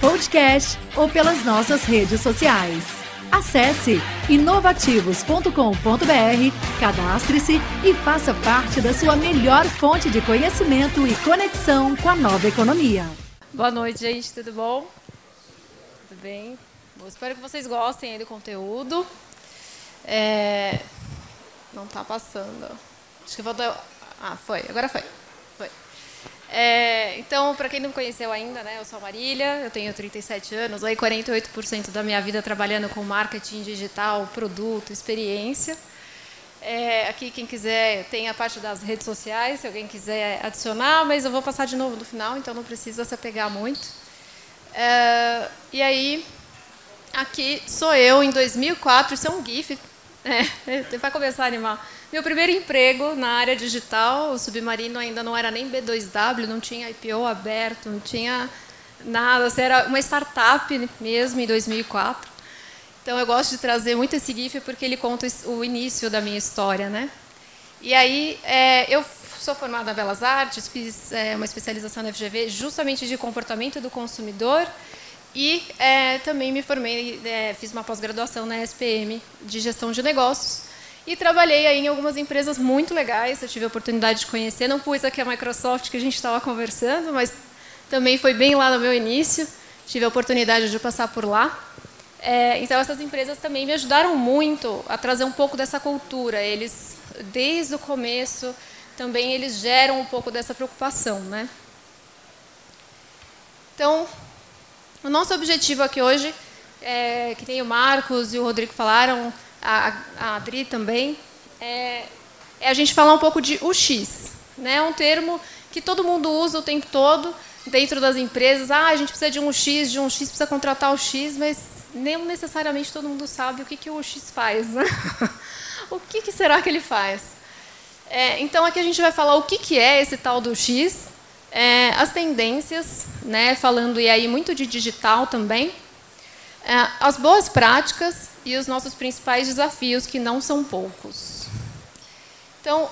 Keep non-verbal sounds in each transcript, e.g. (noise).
podcast ou pelas nossas redes sociais. Acesse inovativos.com.br, cadastre-se e faça parte da sua melhor fonte de conhecimento e conexão com a nova economia. Boa noite, gente, tudo bom? Tudo bem? Bom, espero que vocês gostem do conteúdo. É... Não está passando. Acho que dar ah, foi. Agora foi. É, então, para quem não conheceu ainda, né, eu sou a Marília, eu tenho 37 anos, aí 48% da minha vida trabalhando com marketing digital, produto, experiência. É, aqui, quem quiser, tem a parte das redes sociais, se alguém quiser adicionar, mas eu vou passar de novo no final, então não precisa se apegar muito. É, e aí, aqui sou eu em 2004, isso é um GIF, é, (laughs) vai começar a animar. Meu primeiro emprego na área digital, o Submarino ainda não era nem B2W, não tinha IPO aberto, não tinha nada, assim, era uma startup mesmo, em 2004. Então, eu gosto de trazer muito esse GIF porque ele conta o início da minha história. Né? E aí, é, eu sou formada na Belas Artes, fiz é, uma especialização na FGV justamente de comportamento do consumidor e é, também me formei, é, fiz uma pós-graduação na SPM de gestão de negócios. E trabalhei aí em algumas empresas muito legais, eu tive a oportunidade de conhecer, não pus aqui a Microsoft que a gente estava conversando, mas também foi bem lá no meu início, tive a oportunidade de passar por lá. É, então essas empresas também me ajudaram muito a trazer um pouco dessa cultura. Eles, desde o começo, também eles geram um pouco dessa preocupação, né? Então, o nosso objetivo aqui hoje, é, que nem o Marcos e o Rodrigo falaram, a, a Adri também, é, é, a gente falar um pouco de UX. Né? É um termo que todo mundo usa o tempo todo dentro das empresas. Ah, a gente precisa de um X, de um X, precisa contratar o X, mas nem necessariamente todo mundo sabe o que, que o X faz. Né? (laughs) o que, que, será que ele faz? É, então, aqui a gente vai falar o que, que é esse tal do X, é, as tendências, né, falando e aí muito de digital também, é, as boas práticas e os nossos principais desafios, que não são poucos. Então,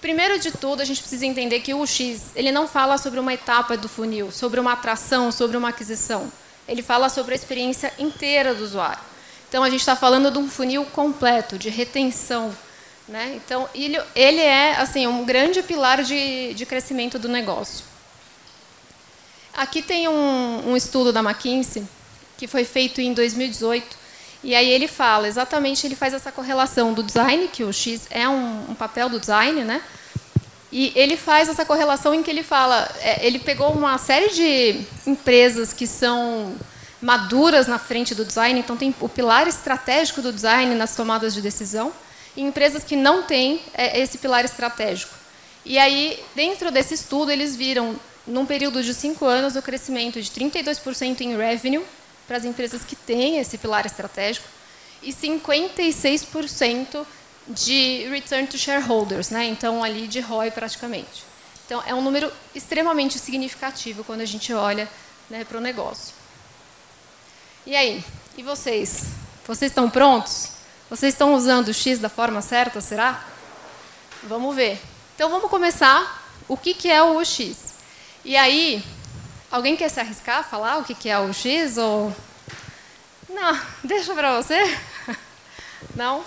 primeiro de tudo, a gente precisa entender que o UX ele não fala sobre uma etapa do funil, sobre uma atração, sobre uma aquisição. Ele fala sobre a experiência inteira do usuário. Então, a gente está falando de um funil completo, de retenção. Né? Então, ele, ele é assim um grande pilar de, de crescimento do negócio. Aqui tem um, um estudo da McKinsey, que foi feito em 2018, e aí ele fala, exatamente, ele faz essa correlação do design, que o X é um, um papel do design, né? E ele faz essa correlação em que ele fala, é, ele pegou uma série de empresas que são maduras na frente do design, então tem o pilar estratégico do design nas tomadas de decisão, e empresas que não têm é, esse pilar estratégico. E aí, dentro desse estudo, eles viram, num período de cinco anos, o crescimento de 32% em revenue, para as empresas que têm esse pilar estratégico e 56% de return to shareholders, né? então ali de ROI praticamente. Então é um número extremamente significativo quando a gente olha né, para o negócio. E aí, e vocês? Vocês estão prontos? Vocês estão usando o X da forma certa, será? Vamos ver. Então vamos começar. O que, que é o X? E aí, Alguém quer se arriscar a falar o que é o X? Ou... Não, (laughs) deixa para você. (laughs) Não?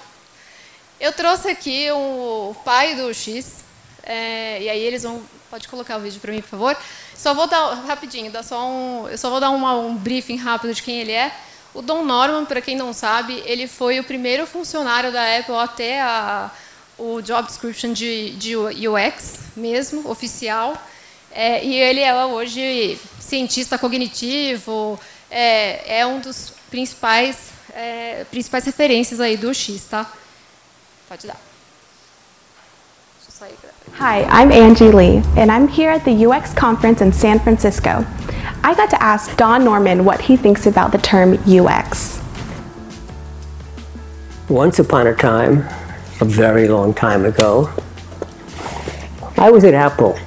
Eu trouxe aqui o pai do X, é, e aí eles vão. Pode colocar o vídeo para mim, por favor. Só vou dar rapidinho, dá só um, eu só vou dar uma, um briefing rápido de quem ele é. O Don Norman, para quem não sabe, ele foi o primeiro funcionário da Apple até a, o job description de, de UX mesmo, oficial. É, e ele é hoje cientista cognitivo, é, é um dos principais, é, principais referências aí do X, tá? Pode dar. Hi, I'm Angie Lee, and I'm here at the UX conference in San Francisco. I got to ask Don Norman what he thinks about the term UX. Once upon a time, a very long time ago, I was at Apple.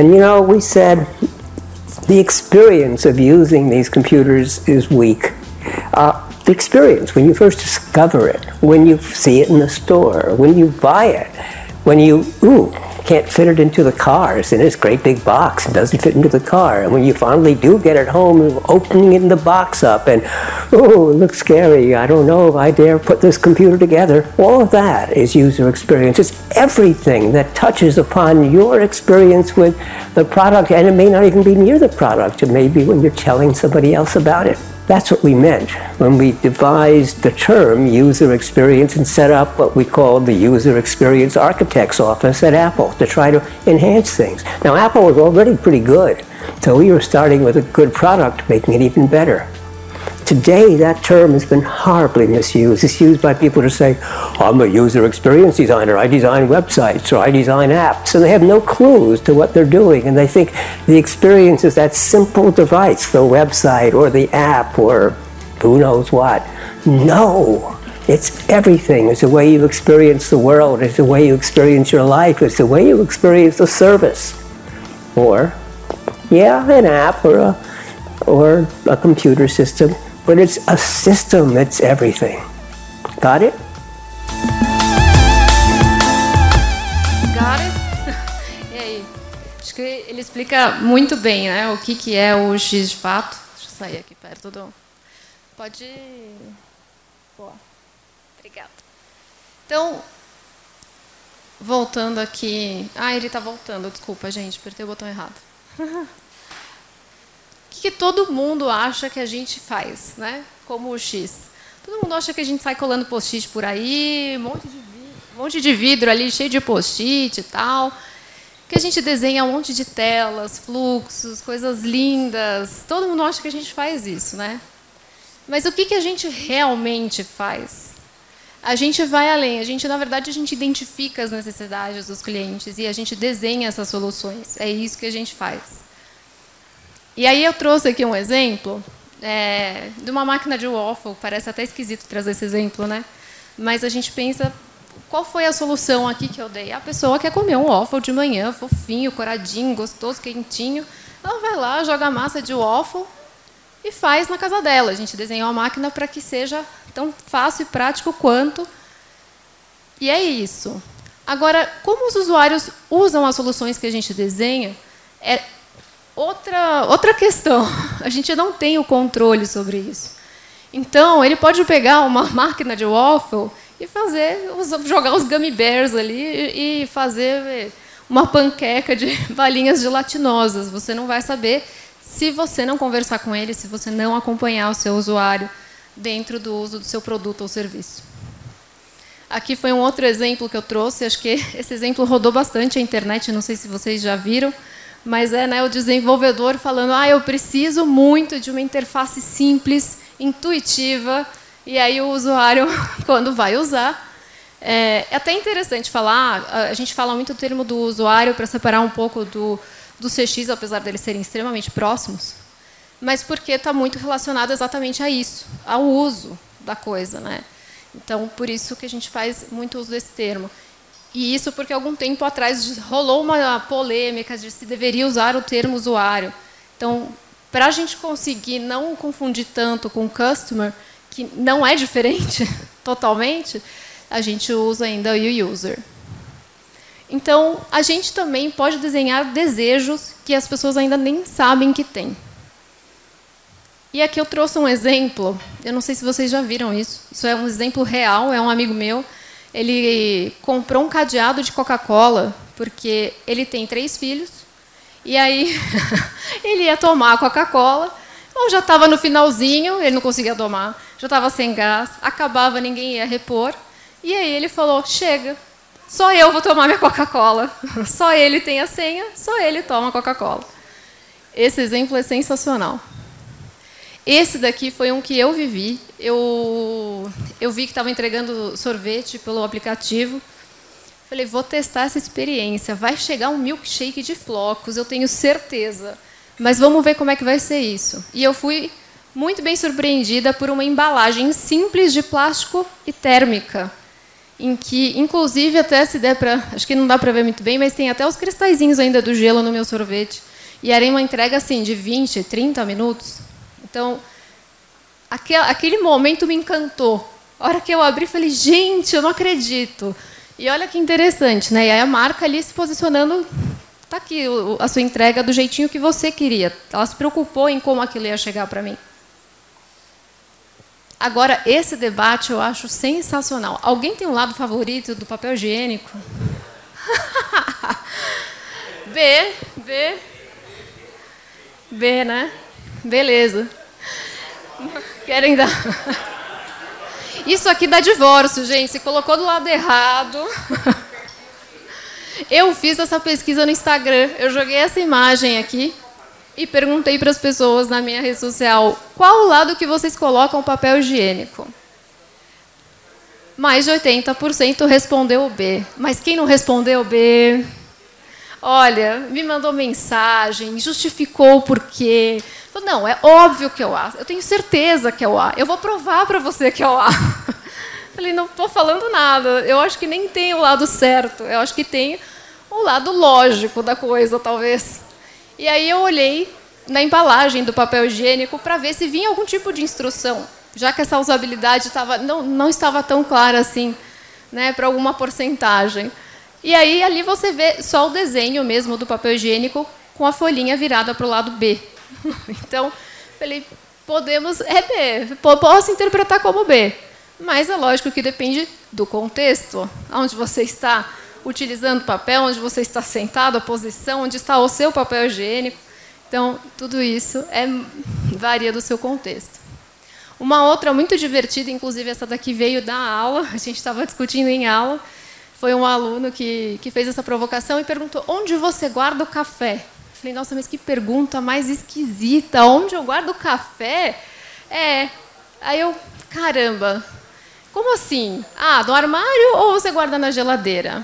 And you know, we said the experience of using these computers is weak. Uh, the experience, when you first discover it, when you see it in the store, when you buy it, when you, ooh, can't fit it into the car. It's in this great big box. It doesn't fit into the car. And when you finally do get it home, opening the box up and, oh, it looks scary. I don't know if I dare put this computer together. All of that is user experience. It's everything that touches upon your experience with the product. And it may not even be near the product. It may be when you're telling somebody else about it. That's what we meant when we devised the term user experience and set up what we called the user experience architect's office at Apple to try to enhance things. Now, Apple was already pretty good, so we were starting with a good product, making it even better. Today, that term has been horribly misused. It's used by people to say, I'm a user experience designer. I design websites or I design apps. And they have no clues to what they're doing. And they think the experience is that simple device, the website or the app or who knows what. No. It's everything. It's the way you experience the world. It's the way you experience your life. It's the way you experience the service. Or, yeah, an app or a, or a computer system but it's a system, it's everything. Got it? Got it? (laughs) e aí? Acho que ele explica muito bem né, o que, que é o X de fato. Deixa eu sair aqui perto do. Pode. Boa. Obrigada. Então, voltando aqui. Ah, ele está voltando, desculpa, gente, apertei o botão errado. (laughs) que todo mundo acha que a gente faz, né? Como o X. Todo mundo acha que a gente sai colando post-it por aí, um monte, de vidro, um monte de vidro ali cheio de post-it e tal. Que a gente desenha um monte de telas, fluxos, coisas lindas. Todo mundo acha que a gente faz isso, né? Mas o que, que a gente realmente faz? A gente vai além. A gente, na verdade, a gente identifica as necessidades dos clientes e a gente desenha essas soluções. É isso que a gente faz. E aí eu trouxe aqui um exemplo é, de uma máquina de waffle. Parece até esquisito trazer esse exemplo, né? Mas a gente pensa, qual foi a solução aqui que eu dei? A pessoa quer comer um waffle de manhã, fofinho, coradinho, gostoso, quentinho. Ela vai lá, joga a massa de waffle e faz na casa dela. A gente desenhou a máquina para que seja tão fácil e prático quanto. E é isso. Agora, como os usuários usam as soluções que a gente desenha, é, outra, outra questão. (laughs) A gente não tem o controle sobre isso. Então, ele pode pegar uma (laughs) máquina de waffle e fazer, jogar os gummy bears ali e fazer uma panqueca de (laughs) balinhas gelatinosas. Você não vai saber se você não conversar com ele, se você não acompanhar o seu usuário dentro do uso do seu produto ou serviço. Aqui foi um outro exemplo que eu trouxe. Acho que esse exemplo rodou bastante a internet. Não sei se vocês já viram mas é né, o desenvolvedor falando: ah, eu preciso muito de uma interface simples, intuitiva, e aí o usuário, (laughs) quando vai usar. É, é até interessante falar, a gente fala muito o termo do usuário para separar um pouco do, do CX, apesar deles serem extremamente próximos, mas porque está muito relacionado exatamente a isso, ao uso da coisa. Né? Então, por isso que a gente faz muito uso desse termo. E isso porque algum tempo atrás rolou uma polêmica de se deveria usar o termo usuário. Então, para a gente conseguir não confundir tanto com customer, que não é diferente (laughs) totalmente, a gente usa ainda o user. Então, a gente também pode desenhar desejos que as pessoas ainda nem sabem que têm. E aqui eu trouxe um exemplo, eu não sei se vocês já viram isso, isso é um exemplo real, é um amigo meu, ele comprou um cadeado de Coca-Cola, porque ele tem três filhos, e aí (laughs) ele ia tomar a Coca-Cola, ou já estava no finalzinho, ele não conseguia tomar, já estava sem gás, acabava, ninguém ia repor, e aí ele falou: chega, só eu vou tomar minha Coca-Cola, (laughs) só ele tem a senha, só ele toma Coca-Cola. Esse exemplo é sensacional. Esse daqui foi um que eu vivi. Eu, eu vi que estava entregando sorvete pelo aplicativo. Falei, vou testar essa experiência. Vai chegar um milkshake de flocos, eu tenho certeza. Mas vamos ver como é que vai ser isso. E eu fui muito bem surpreendida por uma embalagem simples de plástico e térmica, em que, inclusive, até se der para, acho que não dá para ver muito bem, mas tem até os cristalzinhos ainda do gelo no meu sorvete. E era uma entrega assim de 20, 30 minutos. Então, aquele, momento me encantou. A hora que eu abri, falei, gente, eu não acredito. E olha que interessante, né? E aí a marca ali se posicionando, tá aqui a sua entrega do jeitinho que você queria. Ela se preocupou em como aquilo ia chegar para mim. Agora, esse debate eu acho sensacional. Alguém tem um lado favorito do papel higiênico? B, B, B, né? Beleza. (laughs) Querem dar. Isso aqui dá divórcio, gente. Se colocou do lado errado. (laughs) Eu fiz essa pesquisa no Instagram. Eu joguei essa imagem aqui e perguntei para as pessoas na minha rede social qual o lado que vocês colocam o papel higiênico. Mais de 80% respondeu B. Mas quem não respondeu B? Olha, me mandou mensagem, justificou o porquê. Falei, não, é óbvio que é o A. Eu tenho certeza que é o A. Eu vou provar para você que é o A. (laughs) Falei, não estou falando nada. Eu acho que nem tem o lado certo. Eu acho que tem o lado lógico da coisa, talvez. E aí eu olhei na embalagem do papel higiênico para ver se vinha algum tipo de instrução, já que essa usabilidade tava, não, não estava tão clara assim, né, para alguma porcentagem. E aí ali você vê só o desenho mesmo do papel higiênico com a folhinha virada para o lado B. (laughs) Então, falei, podemos, é B, posso interpretar como B. Mas é lógico que depende do contexto, onde você está utilizando papel, onde você está sentado, a posição, onde está o seu papel higiênico. Então, tudo isso é, varia do seu contexto. Uma outra muito divertida, inclusive essa daqui veio da aula, (laughs) a gente estava discutindo em aula, foi um aluno que, que fez essa provocação e perguntou: onde você guarda o café? Falei, nossa, mas que pergunta mais esquisita. Onde eu guardo café? É. Aí eu, caramba, como assim? Ah, no armário ou você guarda na geladeira?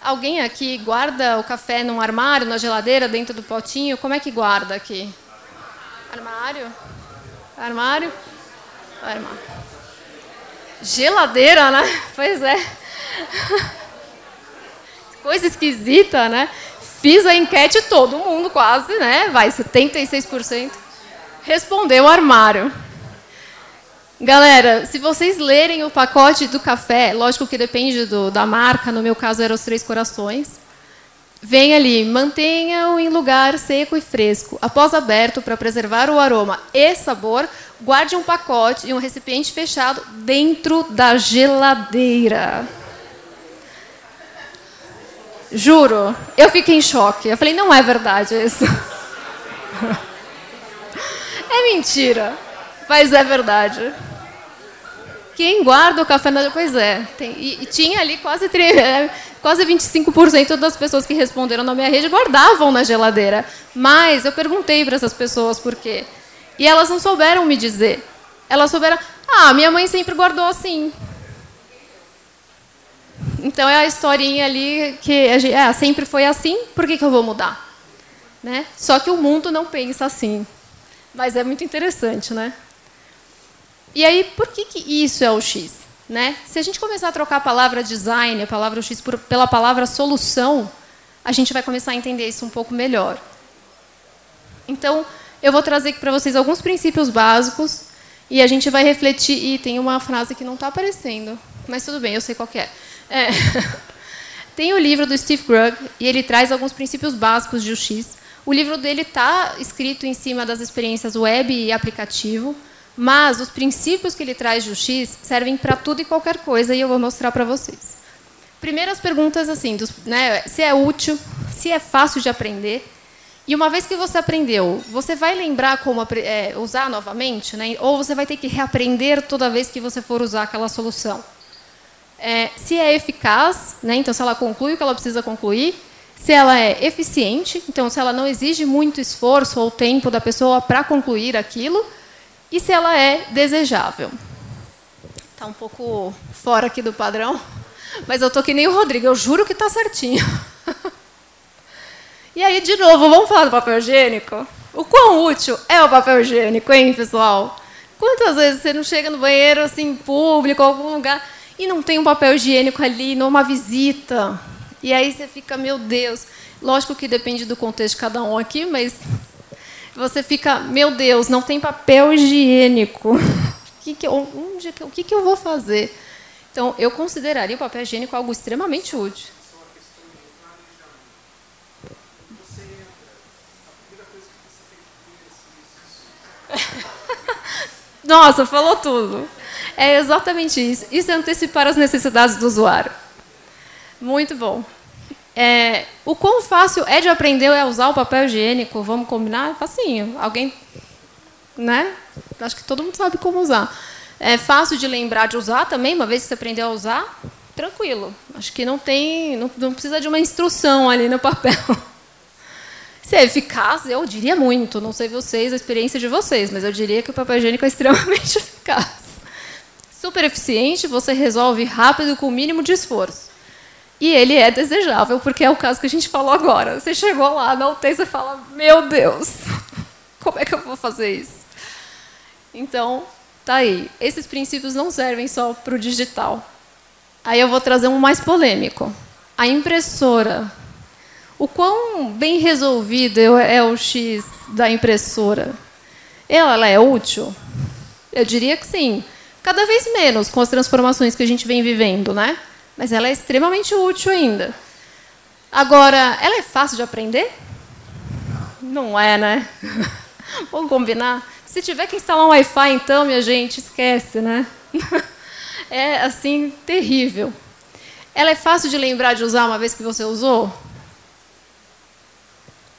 Alguém aqui guarda o café num armário, na geladeira, dentro do potinho? Como é que guarda aqui? Armário? Armário? Armário. Geladeira, né? (laughs) Pois é. (laughs) Coisa esquisita, né? Fiz a enquete, todo mundo quase, né? Vai, 76% respondeu armário. Galera, se vocês lerem o pacote do café, lógico que depende do, da marca, no meu caso eram os Três Corações, vem ali, mantenha-o em lugar seco e fresco. Após aberto, para preservar o aroma e sabor, guarde um pacote e um recipiente fechado dentro da geladeira. Juro, eu fiquei em choque. Eu falei, não é verdade isso. (laughs) É mentira, mas é verdade. Quem guarda o café na Pois é. Tem, e, e, tinha ali quase, é, quase 25% das pessoas que responderam na minha rede guardavam na geladeira. Mas eu perguntei para essas pessoas por quê. E elas não souberam me dizer. Elas souberam. Ah, minha mãe sempre guardou assim. Então é a historinha ali que é, sempre foi assim, por que, que eu vou mudar? Né? Só que o mundo não pensa assim. Mas é muito interessante, né? E aí, por que, que isso é o X? Né? Se a gente começar a trocar a palavra design, a palavra X, por, pela palavra solução, a gente vai começar a entender isso um pouco melhor. Então, eu vou trazer aqui para vocês alguns princípios básicos e a gente vai refletir. E tem uma frase que não está aparecendo, mas tudo bem, eu sei qual é. É. (laughs) Tem o livro do Steve Krug e ele traz alguns princípios básicos de UX. O livro dele está escrito em cima das experiências web e aplicativo, mas os princípios que ele traz de UX servem para tudo e qualquer coisa e eu vou mostrar para vocês. Primeiras perguntas assim, dos, né, se é útil, se é fácil de aprender. E uma vez que você aprendeu, você vai lembrar como é, usar novamente, né? ou você vai ter que reaprender toda vez que você for usar aquela solução é, se é eficaz, né, então se ela conclui o que ela precisa concluir, se ela é eficiente, então se ela não exige muito esforço ou tempo da pessoa para concluir aquilo, e se ela é desejável. Está um pouco fora aqui do padrão, Mas eu tô que nem o Rodrigo, eu juro que está certinho. (laughs) E aí, de novo, vamos falar do papel higiênico? O quão útil é o papel higiênico, hein, pessoal? Quantas vezes você não chega no banheiro, assim, público, algum lugar, e não tem um papel higiênico ali, numa visita? E aí você fica, meu Deus. Lógico que depende do contexto de cada um aqui, mas você fica, meu Deus, não tem papel higiênico. O (laughs) que, que, eu, onde, o que, que eu vou fazer? Então, eu consideraria o papel higiênico algo extremamente útil. (laughs) Nossa, falou tudo. É exatamente isso. Isso é antecipar as necessidades do usuário. Muito bom. É, o quão fácil é de aprender a usar o papel higiênico? Vamos combinar? É facinho. Alguém, né? Acho que todo mundo sabe como usar. É fácil de lembrar de usar também, uma vez que você aprendeu a usar, tranquilo. Acho que não tem, não, não precisa de uma instrução ali no papel. (laughs) Se é eficaz, eu diria muito. Não sei vocês, a experiência de vocês, mas eu diria que o papel higiênico é extremamente (laughs) eficaz. Super eficiente, você resolve rápido com o mínimo de esforço. E ele é desejável, porque é o caso que a gente falou agora. Você chegou lá na UTI e fala: Meu Deus, (laughs) como é que eu vou fazer isso? Então, tá aí. Esses princípios não servem só para o digital. Aí eu vou trazer um mais polêmico. A impressora. O quão bem resolvido é o X da impressora? Ela, é útil? Eu diria que sim. Cada vez menos com as transformações que a gente vem vivendo, né? mas ela é extremamente útil ainda. Agora, ela é fácil de aprender? Não é, né? (laughs) Vamos combinar? Se tiver que instalar um Wi-Fi, então, minha gente, esquece, né? (laughs) É, assim, terrível. Ela é fácil de lembrar de usar uma vez que você usou?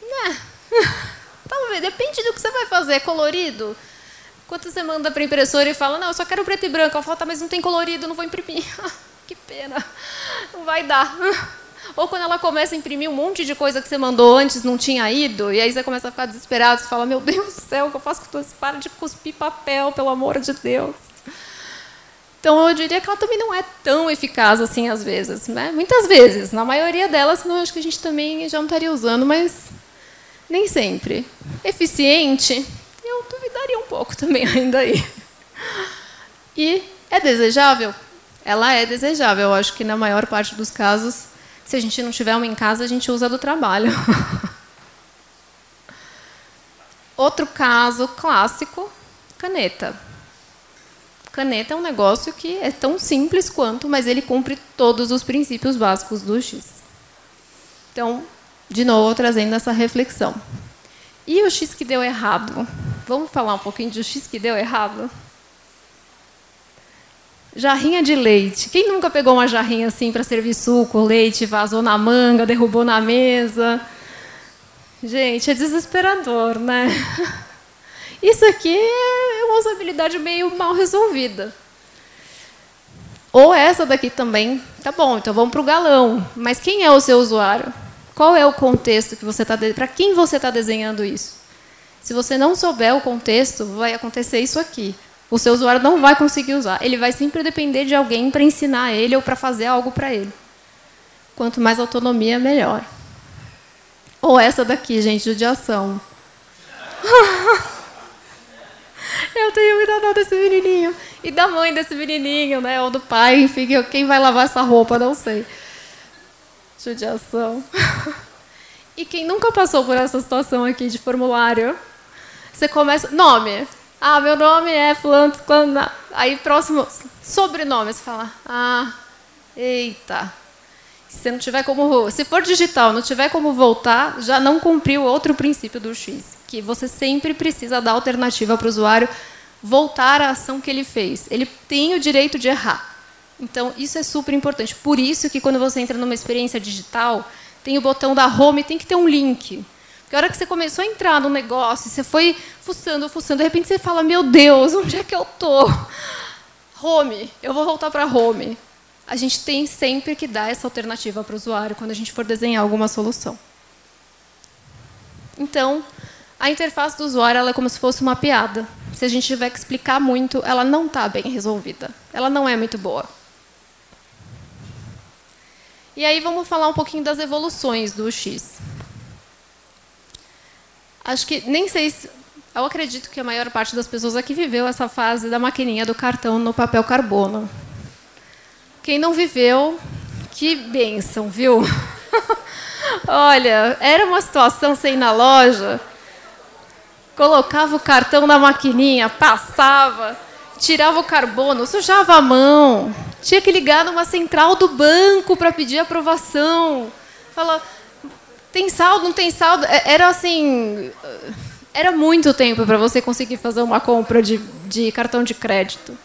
É. (laughs) Talvez, depende do que você vai fazer. É colorido? Quando você manda para impressora e fala, não, eu só quero preto e branco. Ela fala, tá, mas não tem colorido, não vou imprimir. (laughs) que pena, não vai dar. (laughs) Ou quando ela começa a imprimir um monte de coisa que você mandou antes, não tinha ido, e aí você começa a ficar desesperado, você fala, meu Deus do céu, o que eu faço com isso? Para de cuspir papel, pelo amor de Deus. Então, eu diria que ela também não é tão eficaz assim, às vezes. Né? Muitas vezes. Na maioria delas, senão acho que a gente também já não estaria usando, mas nem sempre. Eficiente, eu duvidaria um pouco também ainda aí. E é desejável? ela é desejável. Eu acho que na maior parte dos casos, se a gente não tiver uma em casa, a gente usa do trabalho. (laughs) Outro caso clássico, caneta. Caneta é um negócio que é tão simples quanto, mas ele cumpre todos os princípios básicos do X. Então, de novo, trazendo essa reflexão. E o X que deu errado? Vamos falar um pouquinho do X que deu errado? Jarrinha de leite. Quem nunca pegou uma jarrinha assim para servir suco, leite, vazou na manga, derrubou na mesa? Gente, é desesperador, né? (laughs) Isso aqui é uma usabilidade meio mal resolvida. Ou essa daqui também. Tá bom, então vamos para o galão. Mas quem é o seu usuário? Qual é o contexto que você está para quem você está desenhando isso? Se você não souber o contexto, vai acontecer isso aqui o seu usuário não vai conseguir usar. Ele vai sempre depender de alguém para ensinar ele ou para fazer algo para ele. Quanto mais autonomia, melhor. Ou essa daqui, gente, judiação. (laughs) Eu tenho muita dó desse menininho. E da mãe desse menininho, né? Ou do pai, enfim, quem vai lavar essa roupa, não sei. Judiação. (laughs) E quem nunca passou por essa situação aqui de formulário? Você começa. Nome. Ah, meu nome é fulano. Aí, próximo, sobrenome. Você fala, ah, eita. Se não tiver como, se for digital, não tiver como voltar, já não cumpriu outro princípio do X, que você sempre precisa dar alternativa para o usuário voltar à ação que ele fez. Ele tem o direito de errar. Então, isso é super importante. Por isso que quando você entra numa experiência digital, tem o botão da home, tem que ter um link. Porque a hora que você começou a entrar no negócio, você foi fuçando, fuçando, de repente você fala: Meu Deus, onde é que eu tô? Home, eu vou voltar para home. A gente tem sempre que dar essa alternativa para o usuário quando a gente for desenhar alguma solução. Então, a interface do usuário é como se fosse uma piada. Se a gente tiver que explicar muito, ela não está bem resolvida. Ela não é muito boa. E aí vamos falar um pouquinho das evoluções do X. Acho que nem sei se eu acredito que a maior parte das pessoas aqui viveu essa fase da maquininha do cartão no papel carbono. Quem não viveu, que bênção, viu? (laughs) Olha, era uma situação sem na loja, colocava o cartão na maquininha, passava, tirava o carbono, sujava a mão, tinha que ligar numa central do banco para pedir aprovação. Fala, tem saldo, não tem saldo? É, era assim, era muito tempo para você conseguir fazer uma compra de, de cartão de crédito.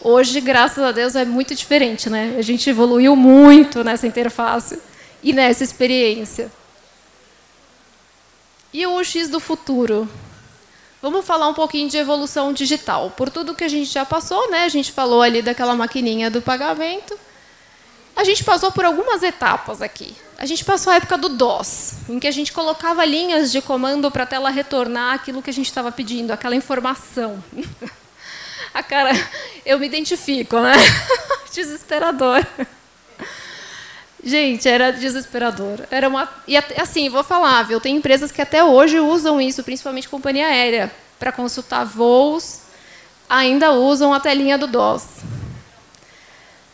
Hoje, graças a Deus, é muito diferente, né? A gente evoluiu muito nessa interface e nessa experiência. E o UX do futuro? Vamos falar um pouquinho de evolução digital. Por tudo que a gente já passou, né? A gente falou ali daquela maquininha do pagamento. A gente passou por algumas etapas aqui. A gente passou a época do DOS, em que a gente colocava linhas de comando para a tela retornar aquilo que a gente estava pedindo, aquela informação. (laughs) a cara, eu me identifico, né? (laughs) Desesperador. Gente, era desesperador. Era uma e assim, vou falar, viu? Tem empresas que até hoje usam isso, principalmente companhia aérea, para consultar voos, ainda usam a telinha do DOS.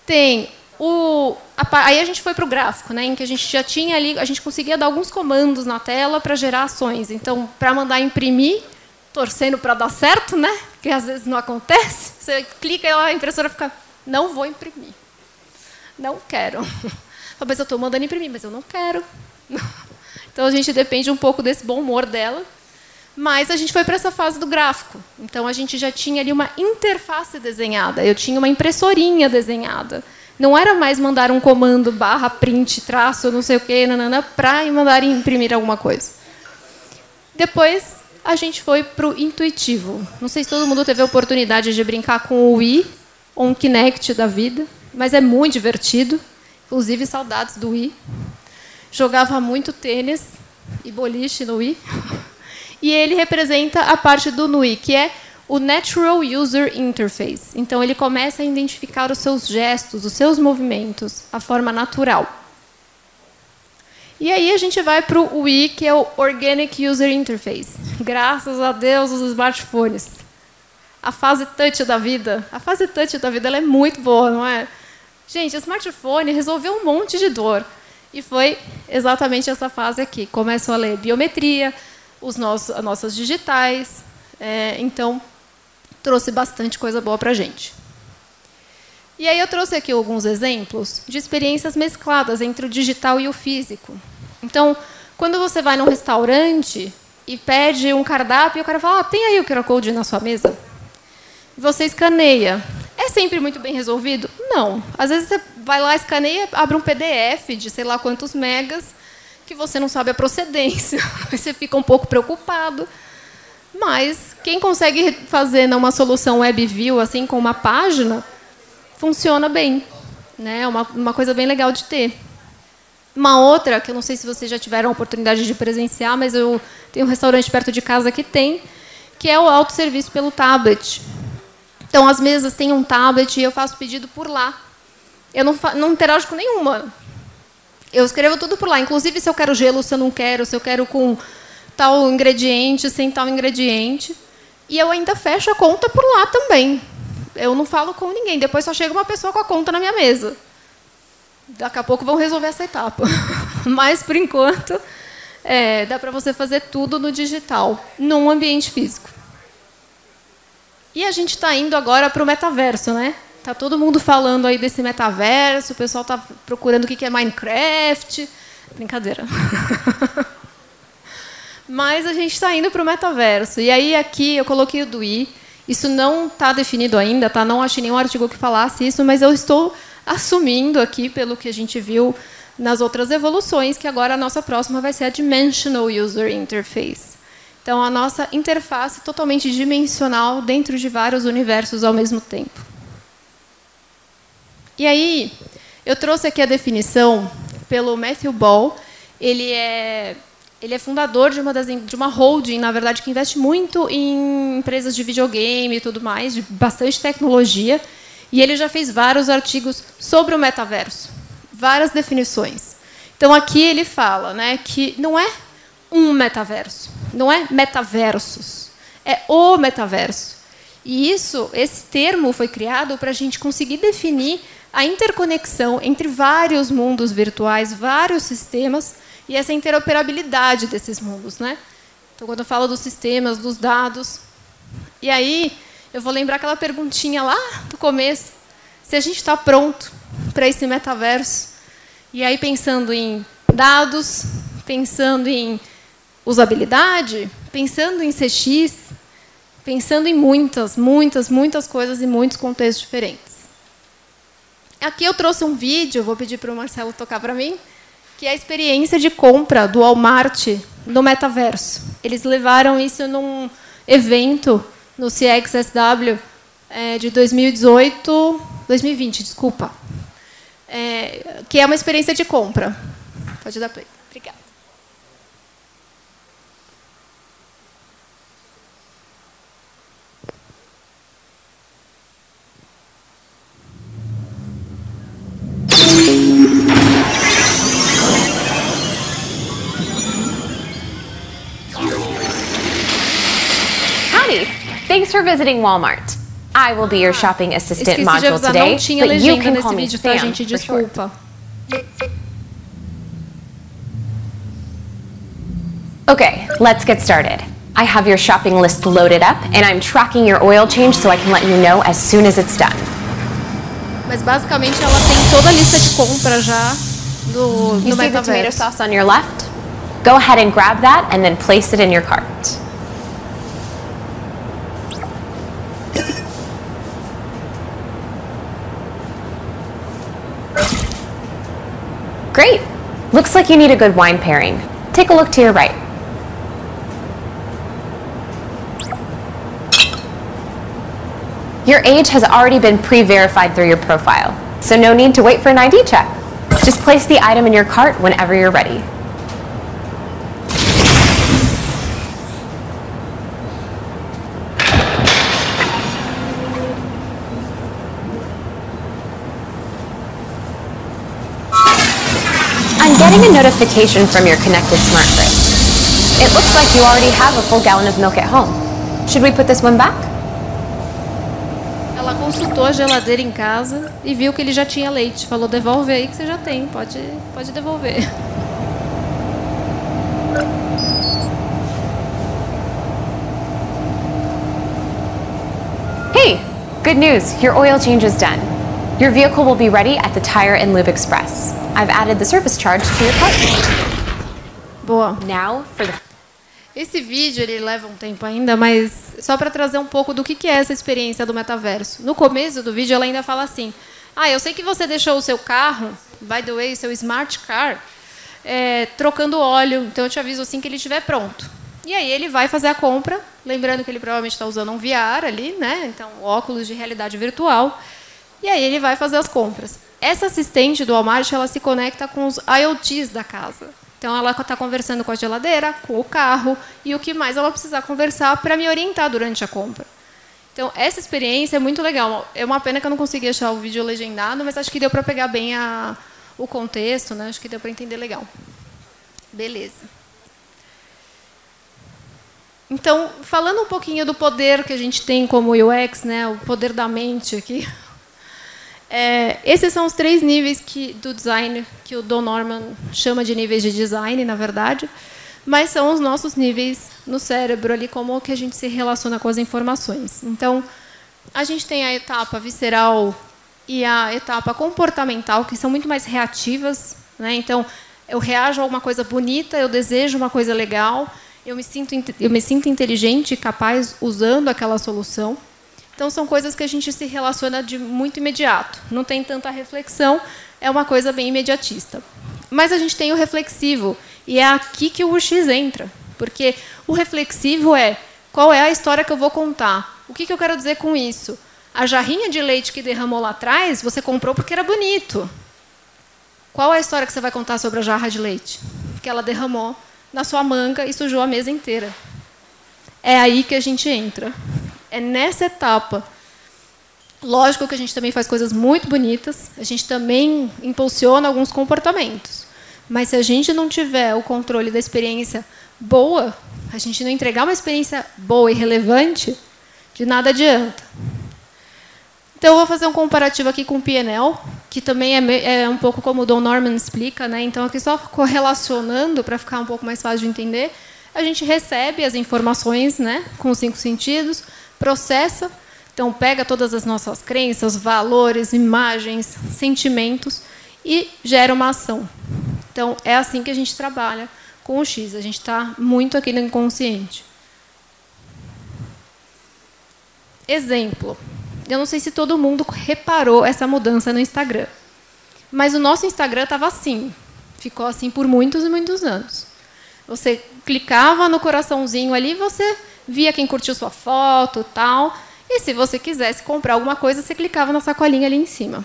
Tem o aí a gente foi para o gráfico, né, em que a gente já tinha ali, a gente conseguia dar alguns comandos na tela para gerar ações. Então, para mandar imprimir, torcendo para dar certo, né? Que às vezes não acontece. Você clica e a impressora fica, não vou imprimir. Não quero. (laughs) Mas eu estou mandando imprimir, mas eu não quero. (laughs) Então a gente depende um pouco desse bom humor dela. Mas a gente foi para essa fase do gráfico. Então a gente já tinha ali uma interface desenhada. Eu tinha uma impressorinha desenhada. Não era mais mandar um comando barra print, traço, não sei o quê, para mandar imprimir alguma coisa. Depois a gente foi para o intuitivo. Não sei se todo mundo teve a oportunidade de brincar com o Wii ou um Kinect da vida, mas é muito divertido. Inclusive, saudades do Wii. Jogava muito tênis e boliche no Wii. E ele representa a parte do NUI, que é o Natural User Interface. Então, ele começa a identificar os seus gestos, os seus movimentos, a forma natural. E aí a gente vai para o UI, que é o Organic User Interface. Graças a Deus, os smartphones. A fase touch da vida. A fase touch da vida é muito boa, não é? Gente, smartphone resolveu um monte de dor. E foi exatamente essa fase aqui. Começam a ler biometria, os nossos, as nossas digitais. É, então, trouxe bastante coisa boa para a gente. E aí eu trouxe aqui alguns exemplos de experiências mescladas entre o digital e o físico. Então, quando você vai num restaurante e pede um cardápio, o cara fala: ah, tem aí o QR Code na sua mesa? Você escaneia. É sempre muito bem resolvido? Não. Às vezes você vai lá, escaneia, abre um PDF de sei lá quantos megas, que você não sabe a procedência. (laughs) Você fica um pouco preocupado. Mas quem consegue fazer numa solução WebView, assim, com uma página, funciona bem. É né? uma, uma coisa bem legal de ter. Uma outra, que eu não sei se vocês já tiveram a oportunidade de presenciar, mas eu tenho um restaurante perto de casa que tem, que é o autosserviço pelo tablet. Então, as mesas têm um tablet e eu faço pedido por lá. Eu não, não interajo com nenhuma. Eu escrevo tudo por lá. Inclusive, se eu quero gelo, se eu não quero, se eu quero com tal ingrediente, sem tal ingrediente. E eu ainda fecho a conta por lá também. Eu não falo com ninguém. Depois só chega uma pessoa com a conta na minha mesa. Daqui a pouco vão resolver essa etapa. (laughs) Mas, por enquanto, é, dá para você fazer tudo no digital, num ambiente físico. E a gente está indo agora para o metaverso, né? Tá todo mundo falando aí desse metaverso, o pessoal está procurando o que é Minecraft. Brincadeira. (laughs) Mas a gente está indo para o metaverso. E aí aqui eu coloquei o do I. Isso não está definido ainda, tá? Não achei nenhum artigo que falasse isso, mas eu estou assumindo aqui, pelo que a gente viu nas outras evoluções, que agora a nossa próxima vai ser a Dimensional User Interface. Então, a nossa interface totalmente dimensional dentro de vários universos ao mesmo tempo. E aí, eu trouxe aqui a definição pelo Matthew Ball. Ele é, ele é fundador de uma, das, de uma holding, na verdade, que investe muito em empresas de videogame e tudo mais, de bastante tecnologia. E ele já fez vários artigos sobre o metaverso, várias definições. Então aqui ele fala, né, que não é um metaverso, não é metaversos, é o metaverso. E isso, esse termo foi criado para a gente conseguir definir a interconexão entre vários mundos virtuais, vários sistemas e essa interoperabilidade desses mundos, né? Então, quando eu falo dos sistemas, dos dados, e aí eu vou lembrar aquela perguntinha lá do começo, se a gente está pronto para esse metaverso. E aí pensando em dados, pensando em usabilidade, pensando em CX, pensando em muitas, muitas, muitas coisas e muitos contextos diferentes. Aqui eu trouxe um vídeo, vou pedir para o Marcelo tocar para mim, que é a experiência de compra do Walmart no metaverso. Eles levaram isso num evento no CXSW é, de 2018, 2020, desculpa, é, que é uma experiência de compra. Pode dar play. Obrigada. Thanks for visiting Walmart. I will be your shopping assistant Esqueci module today, but you can call me vídeo, tá, Sam gente? Desculpa. Okay, let's get started. I have your shopping list loaded up, and I'm tracking your oil change so I can let you know as soon as it's done. Mas basicamente ela tem toda a lista de compra já do, You do see the tomato sauce on your left? Go ahead and grab that and then place it in your cart. Great! Looks like you need a good wine pairing. Take a look to your right. Your age has already been pre-verified through your profile, so no need to wait for an ID check. Just place the item in your cart whenever you're ready. A notification from your connected smart fridge. It looks like you already have a full gallon of milk at home. Should we put this one back? Ela consultou a geladeira em casa e viu que ele já tinha leite. Falou, devolve aí que você já tem, pode, pode devolver. Hey, good news, your oil change is done. Your vehicle will be ready at the Tire and Lube Express. I've added the service charge to your cart. Boa. Now for the Esse vídeo ele leva um tempo ainda, mas só para trazer um pouco do que que é essa experiência do metaverso. No começo do vídeo ela ainda fala assim: Ah, eu sei que você deixou o seu carro, by the way, seu smart car, é, trocando óleo, então eu te aviso assim que ele estiver pronto. E aí ele vai fazer a compra, lembrando que ele provavelmente está usando um VR ali, né? Então óculos de realidade virtual. E aí ele vai fazer as compras. Essa assistente do Walmart ela se conecta com os IoTs da casa. Então ela está conversando com a geladeira, com o carro e o que mais ela precisar conversar para me orientar durante a compra. Então essa experiência é muito legal. É uma pena que eu não consegui achar o vídeo legendado, mas acho que deu para pegar bem a, o contexto, né? Acho que deu para entender legal. Beleza. Então, falando um pouquinho do poder que a gente tem como UX, né, o poder da mente aqui. (laughs) É, esses são os três níveis que, do design que o Don Norman chama de níveis de design, na verdade, mas são os nossos níveis no cérebro ali, como que a gente se relaciona com as informações. Então, a gente tem a etapa visceral e a etapa comportamental, que são muito mais reativas. Né? Então, eu reajo a alguma coisa bonita, eu desejo uma coisa legal, eu me sinto, eu me sinto inteligente capaz usando aquela solução. Então, são coisas que a gente se relaciona de muito imediato. Não tem tanta reflexão, é uma coisa bem imediatista. Mas a gente tem o reflexivo, e é aqui que o UX entra. Porque o reflexivo é qual é a história que eu vou contar? O que, que eu quero dizer com isso? A jarrinha de leite que derramou lá atrás, você comprou porque era bonito. Qual é a história que você vai contar sobre a jarra de leite? Que ela derramou na sua manga e sujou a mesa inteira. É aí que a gente entra. É nessa etapa. Lógico que a gente também faz coisas muito bonitas, a gente também impulsiona alguns comportamentos. Mas se a gente não tiver o controle da experiência boa, a gente não entregar uma experiência boa e relevante, de nada adianta. Então, eu vou fazer um comparativo aqui com o PNL, que também é, é, um pouco como o Don Norman explica. Né? Então, aqui só correlacionando, para ficar um pouco mais fácil de entender, a gente recebe as informações né, com os cinco sentidos, processa, então pega todas as nossas crenças, valores, imagens, sentimentos e gera uma ação. Então, é assim que a gente trabalha com o X. A gente está muito aqui no inconsciente. Exemplo. Eu não sei se todo mundo reparou essa mudança no Instagram. Mas o nosso Instagram estava assim. Ficou assim por muitos e muitos anos. Você clicava no coraçãozinho ali, você via quem curtiu sua foto, tal. E se você quisesse comprar alguma coisa, você clicava na sacolinha ali em cima.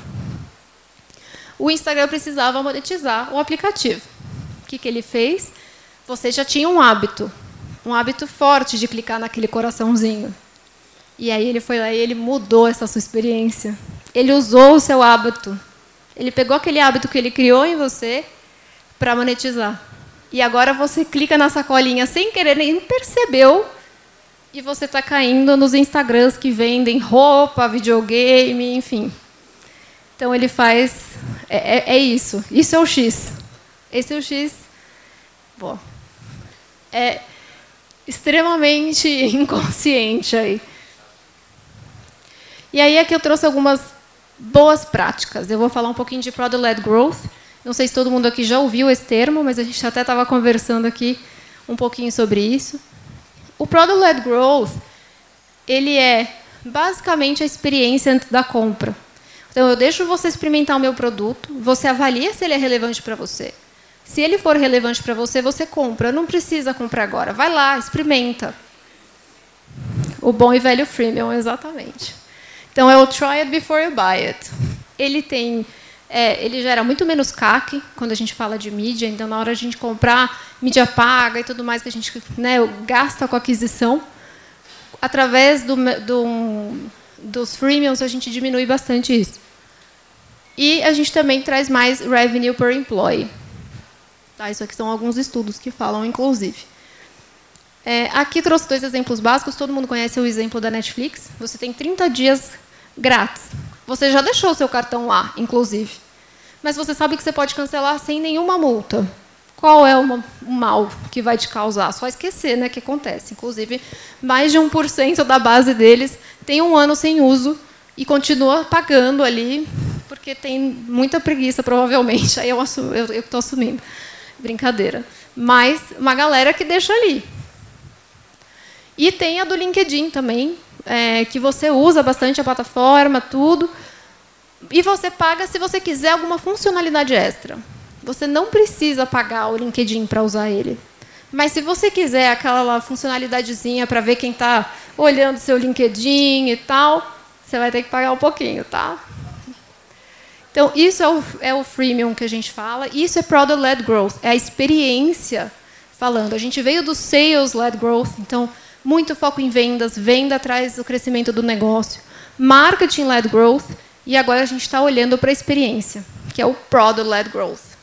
O Instagram precisava monetizar o aplicativo. O que, que ele fez? Você já tinha um hábito, um hábito forte de clicar naquele coraçãozinho. E aí ele foi lá e ele mudou essa sua experiência. Ele usou o seu hábito. Ele pegou aquele hábito que ele criou em você para monetizar. E agora você clica na sacolinha sem querer, nem percebeu, e você está caindo nos Instagrams que vendem roupa, videogame, enfim. Então ele faz. É, é, é isso. Isso é o X. Esse é o X. Bom, é extremamente (laughs) inconsciente aí. E aí aqui eu trouxe algumas boas práticas. Eu vou falar um pouquinho de Product-Led Growth. Não sei se todo mundo aqui já ouviu esse termo, mas a gente até estava conversando aqui um pouquinho sobre isso. O Product-Led Growth, ele é basicamente a experiência antes da compra. Então, eu deixo você experimentar o meu produto, você avalia se ele é relevante para você. Se ele for relevante para você, você compra. Não precisa comprar agora. Vai lá, experimenta. O bom e velho freemium, exatamente. Então, é o try it before you buy it. Ele tem, é, ele gera muito menos CAC quando a gente fala de mídia. Então, na hora de a gente comprar mídia paga e tudo mais que a gente né, gasta com aquisição, através do, do, dos freemiums a gente diminui bastante isso. E a gente também traz mais revenue per employee. Tá, isso aqui são alguns estudos que falam, inclusive. É, aqui trouxe dois exemplos básicos. Todo mundo conhece o exemplo da Netflix. Você tem 30 dias grátis. Você já deixou seu cartão lá, inclusive. Mas você sabe que você pode cancelar sem nenhuma multa. Qual é o mal que vai te causar? Só esquecer, né, que acontece. Inclusive, mais de 1% da base deles tem um ano sem uso e continua pagando ali, porque tem muita preguiça, provavelmente. Aí eu estou assumindo. Brincadeira. Mas uma galera que deixa ali. E tem a do LinkedIn também, é, que você usa bastante a plataforma, tudo. E você paga se você quiser alguma funcionalidade extra. Você não precisa pagar o LinkedIn para usar ele. Mas se você quiser aquela funcionalidadezinha para ver quem está olhando seu LinkedIn e tal, você vai ter que pagar um pouquinho, tá? Então, isso é o, é o freemium que a gente fala. Isso é product-led growth. É a experiência falando. A gente veio do sales-led growth. Então, muito foco em vendas, venda atrás do crescimento do negócio, marketing-led growth, e agora a gente está olhando para a experiência, que é o product-led growth.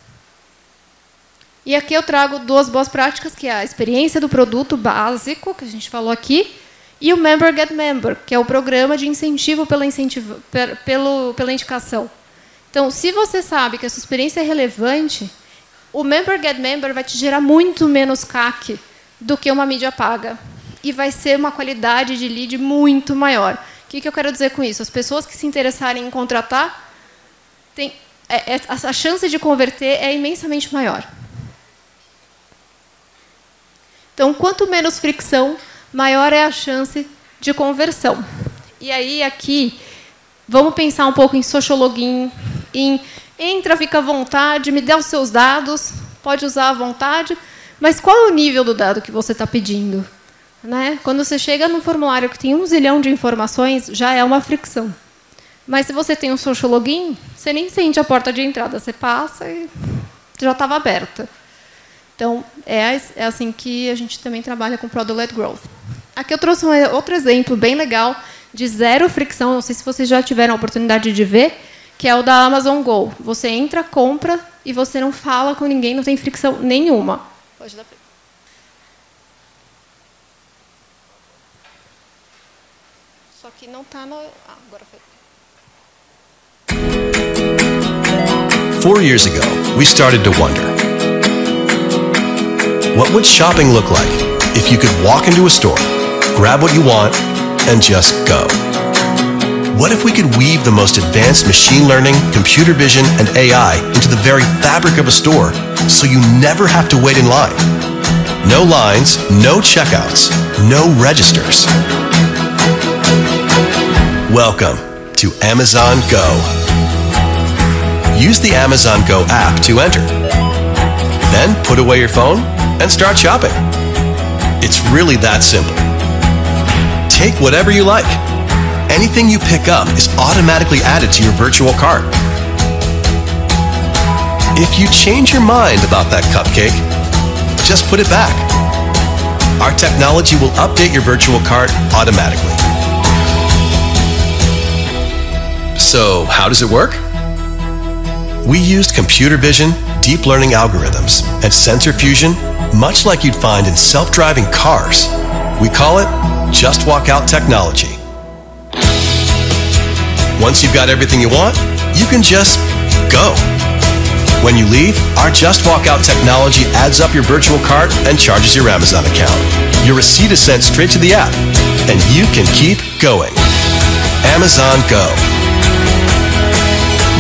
E aqui eu trago duas boas práticas, que é a experiência do produto básico, que a gente falou aqui, e o Member Get Member, que é o programa de incentivo pela, incentivo, pelo, pela indicação. Então, se você sabe que a sua experiência é relevante, o Member Get Member vai te gerar muito menos CAC do que uma mídia paga e vai ser uma qualidade de lead muito maior. O que, que eu quero dizer com isso? As pessoas que se interessarem em contratar, tem, é, é, a chance de converter é imensamente maior. Então, quanto menos fricção, maior é a chance de conversão. E aí, aqui, vamos pensar um pouco em social login, em entra, fica à vontade, me dê os seus dados, pode usar à vontade, mas qual é o nível do dado que você está pedindo? Né? Quando você chega num formulário que tem um zilhão de informações, já é uma fricção. Mas se você tem um social login, você nem sente a porta de entrada, você passa e já estava aberta. Então, é, é assim que a gente também trabalha com Product-led Growth. Aqui eu trouxe um outro exemplo bem legal de zero fricção. Não sei se vocês já tiveram a oportunidade de ver, que é o da Amazon Go. Você entra, compra e você não fala com ninguém, não tem fricção nenhuma. Pode dar. Só que não no. Ah, agora foi. Four years ago, we started to wonder what would shopping look like if you could walk into a store, grab what you want, and just go? What if we could weave the most advanced machine learning, computer vision, and AI into the very fabric of a store so you never have to wait in line? No lines, no checkouts, no registers. Welcome to Amazon Go. Use the Amazon Go app to enter. Then put away your phone and start shopping. It's really that simple. Take whatever you like. Anything you pick up is automatically added to your virtual cart. If you change your mind about that cupcake, just put it back. Our technology will update your virtual cart automatically. So, how does it work? We used computer vision, deep learning algorithms, and sensor fusion, much like you'd find in self driving cars. We call it Just Walk Out technology. Once you've got everything you want, you can just go. When you leave, our Just Walk Out technology adds up your virtual cart and charges your Amazon account. Your receipt is sent straight to the app, and you can keep going. Amazon Go.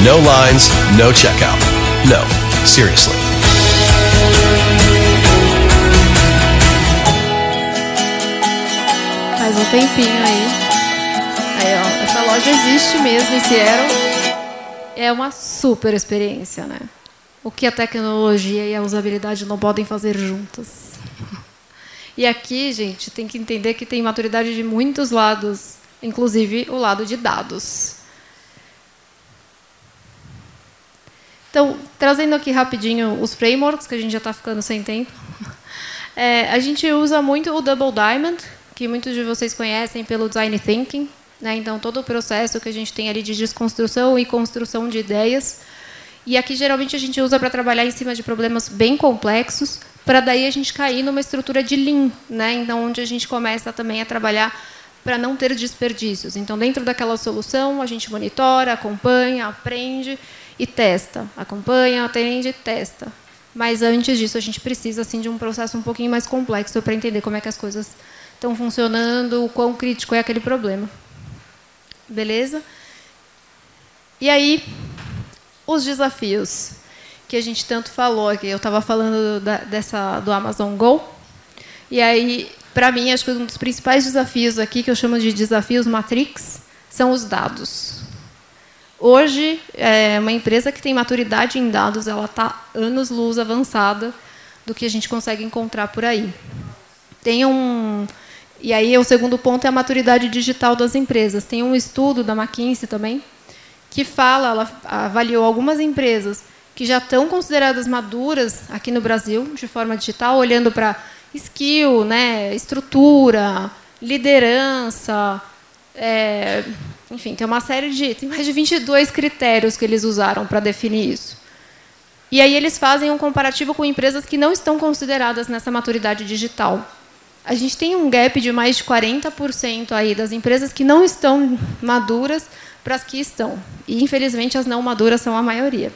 No lines, no checkout. No, seriously. Faz um tempinho aí. Aí, ó, essa loja existe mesmo em Seattle. É uma super experiência, né? O que a tecnologia e a usabilidade não podem fazer juntas. E aqui, gente, tem que entender que tem maturidade de muitos lados, inclusive o lado de dados. Então, trazendo aqui rapidinho os frameworks, que a gente já está ficando sem tempo. É, a gente usa muito o Double Diamond, que muitos de vocês conhecem pelo Design Thinking. Né? Então, todo o processo que a gente tem ali de desconstrução e construção de ideias. E aqui, geralmente, a gente usa para trabalhar em cima de problemas bem complexos, para daí a gente cair numa estrutura de Lean, né? então, onde a gente começa também a trabalhar para não ter desperdícios. Então, dentro daquela solução, a gente monitora, acompanha, aprende e testa. Acompanha, atende testa. Mas antes disso, a gente precisa assim de um processo um pouquinho mais complexo para entender como é que as coisas estão funcionando, o quão crítico é aquele problema. Beleza? E aí, os desafios que a gente tanto falou aqui. Eu estava falando da, dessa do Amazon Go. E aí, para mim, acho que um dos principais desafios aqui, que eu chamo de desafios Matrix, são os dados. Hoje, é uma empresa que tem maturidade em dados, ela está anos-luz avançada do que a gente consegue encontrar por aí. Tem um e aí o segundo ponto é a maturidade digital das empresas. Tem um estudo da McKinsey também que fala, ela avaliou algumas empresas que já estão consideradas maduras aqui no Brasil de forma digital, olhando para skill, né, estrutura, liderança, é, enfim, tem uma série de. Tem mais de 22 critérios que eles usaram para definir isso. E aí eles fazem um comparativo com empresas que não estão consideradas nessa maturidade digital. A gente tem um gap de mais de 40% aí das empresas que não estão maduras para as que estão. E, infelizmente, as não maduras são a maioria.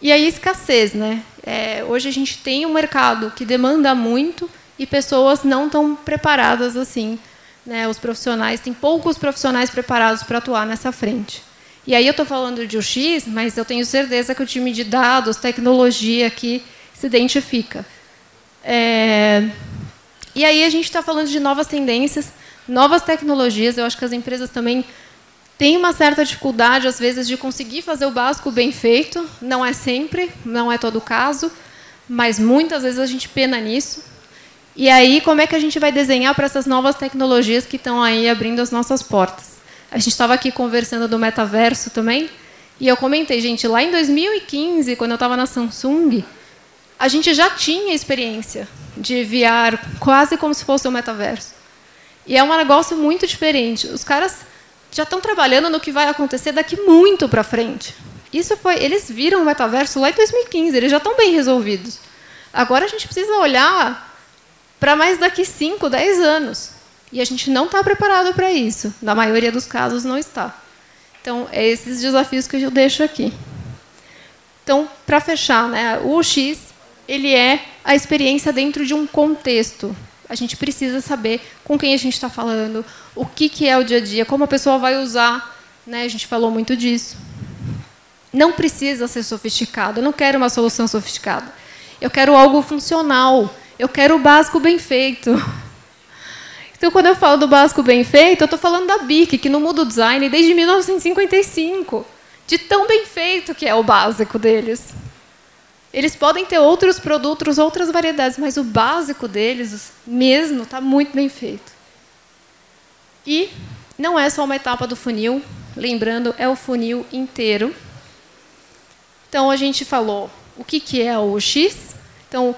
E aí, escassez. Né? É, hoje a gente tem um mercado que demanda muito e pessoas não estão preparadas assim né, os profissionais, tem poucos profissionais preparados para atuar nessa frente. E aí eu estou falando de UX, mas eu tenho certeza que o time de dados, tecnologia aqui se identifica. É... E aí a gente está falando de novas tendências, novas tecnologias. Eu acho que as empresas também têm uma certa dificuldade, às vezes, de conseguir fazer o básico bem feito. Não é sempre, não é todo caso, mas muitas vezes a gente pena nisso. E aí, como é que a gente vai desenhar para essas novas tecnologias que estão aí abrindo as nossas portas? A gente estava aqui conversando do metaverso também, e eu comentei, gente, lá em 2015, quando eu estava na Samsung, a gente já tinha experiência de VR, quase como se fosse o metaverso. E é um negócio muito diferente. Os caras já estão trabalhando no que vai acontecer daqui muito para frente. Isso foi, eles viram o metaverso lá em 2015, eles já estão bem resolvidos. Agora a gente precisa olhar para mais daqui 5, 10 anos. E a gente não está preparado para isso. Na maioria dos casos, não está. Então, é esses desafios que eu deixo aqui. Então, para fechar, né, o UX ele é a experiência dentro de um contexto. A gente precisa saber com quem a gente está falando, o que, que é o dia a dia, como a pessoa vai usar. Né, a gente falou muito disso. Não precisa ser sofisticado. Eu não quero uma solução sofisticada. Eu quero algo funcional. Eu quero o básico bem feito. Então, quando eu falo do básico bem feito, eu estou falando da BIC, que não muda o design desde 1955, de tão bem feito que é o básico deles. Eles podem ter outros produtos, outras variedades, mas o básico deles mesmo está muito bem feito. E não é só uma etapa do funil, lembrando, é o funil inteiro. Então, a gente falou o que, que é o X. Então,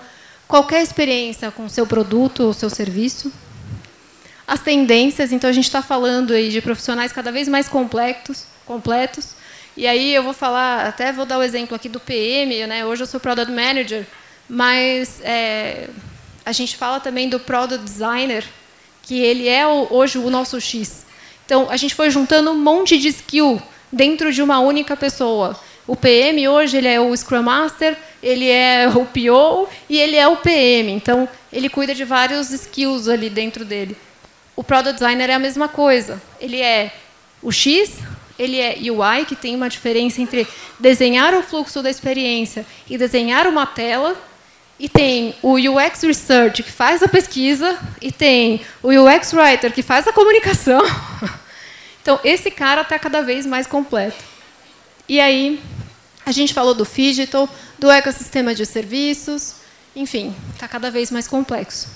qualquer experiência com o seu produto ou seu serviço, as tendências. Então, a gente está falando aí de profissionais cada vez mais completos, completos. E aí eu vou falar, até vou dar o exemplo aqui do PM. Né? Hoje eu sou Product Manager, mas é, a gente fala também do Product Designer, que ele é o, hoje o nosso X. Então, a gente foi juntando um monte de skill dentro de uma única pessoa. O PM hoje ele é o Scrum Master, ele é o PO e ele é o PM. Então, ele cuida de vários skills ali dentro dele. O Product Designer é a mesma coisa. Ele é o X, ele é UI, que tem uma diferença entre desenhar o fluxo da experiência e desenhar uma tela. E tem o UX Research, que faz a pesquisa, e tem o UX Writer, que faz a comunicação. (laughs) Então, esse cara está cada vez mais completo. E aí, a gente falou do digital, do ecossistema de serviços, enfim, está cada vez mais complexo.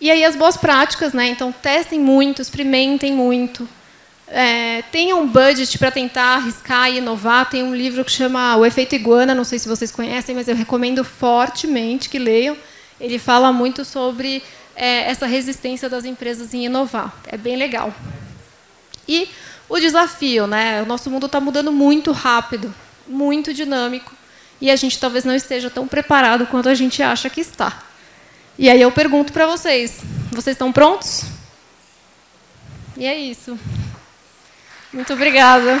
E aí as boas práticas, né? Então testem muito, experimentem muito. É, tenham um budget para tentar arriscar e inovar. Tem um livro que chama O Efeito Iguana, não sei se vocês conhecem, mas eu recomendo fortemente que leiam. Ele fala muito sobre é, essa resistência das empresas em inovar. É bem legal. E o desafio, né? O nosso mundo está mudando muito rápido, muito dinâmico, e a gente talvez não esteja tão preparado quanto a gente acha que está. E aí eu pergunto para vocês: vocês estão prontos? E é isso. Muito obrigada.